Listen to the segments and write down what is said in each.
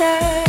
every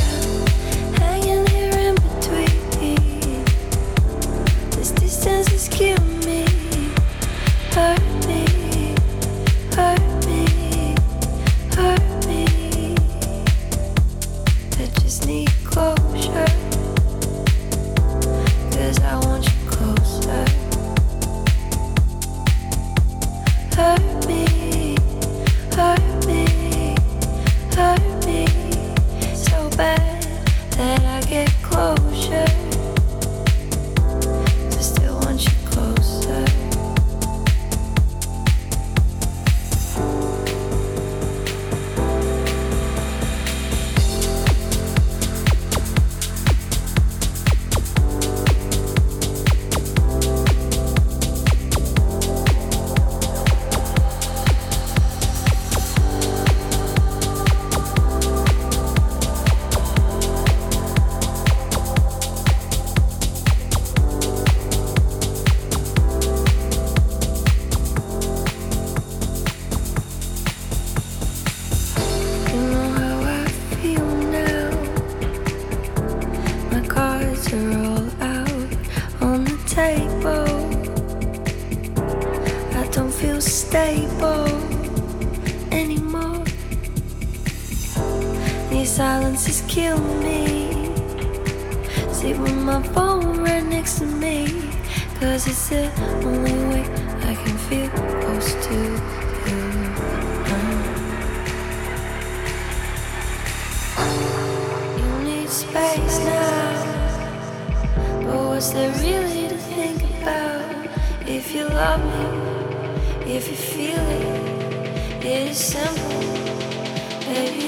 Baby,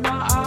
my eyes.